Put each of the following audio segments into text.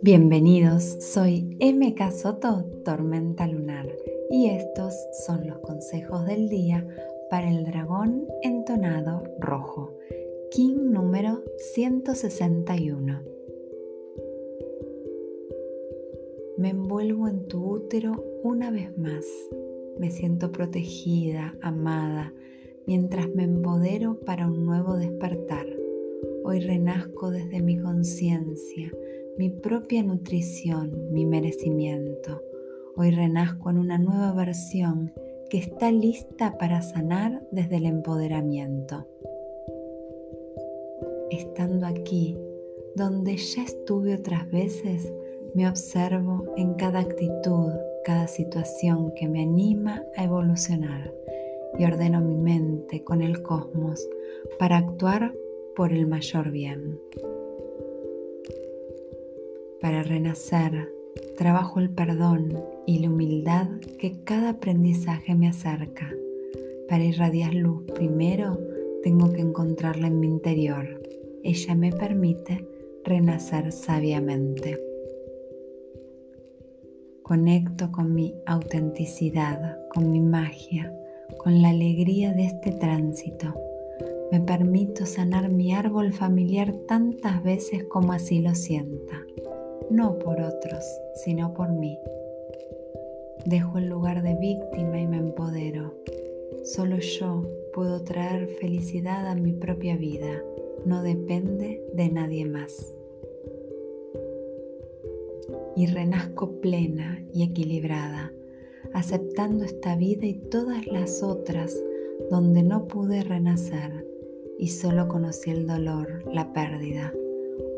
Bienvenidos, soy MK Soto, Tormenta Lunar, y estos son los consejos del día para el dragón entonado rojo, King número 161. Me envuelvo en tu útero una vez más. Me siento protegida, amada, mientras me empodero para un nuevo despertar. Hoy renazco desde mi conciencia mi propia nutrición, mi merecimiento. Hoy renazco en una nueva versión que está lista para sanar desde el empoderamiento. Estando aquí, donde ya estuve otras veces, me observo en cada actitud, cada situación que me anima a evolucionar y ordeno mi mente con el cosmos para actuar por el mayor bien. Para renacer, trabajo el perdón y la humildad que cada aprendizaje me acerca. Para irradiar luz primero, tengo que encontrarla en mi interior. Ella me permite renacer sabiamente. Conecto con mi autenticidad, con mi magia, con la alegría de este tránsito. Me permito sanar mi árbol familiar tantas veces como así lo sienta no por otros, sino por mí. Dejo el lugar de víctima y me empodero. Solo yo puedo traer felicidad a mi propia vida, no depende de nadie más. Y renazco plena y equilibrada, aceptando esta vida y todas las otras donde no pude renacer y solo conocí el dolor, la pérdida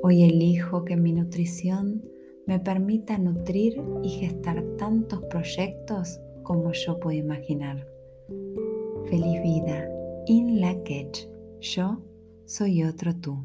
Hoy elijo que mi nutrición me permita nutrir y gestar tantos proyectos como yo puedo imaginar. Feliz vida, in la Yo soy otro tú.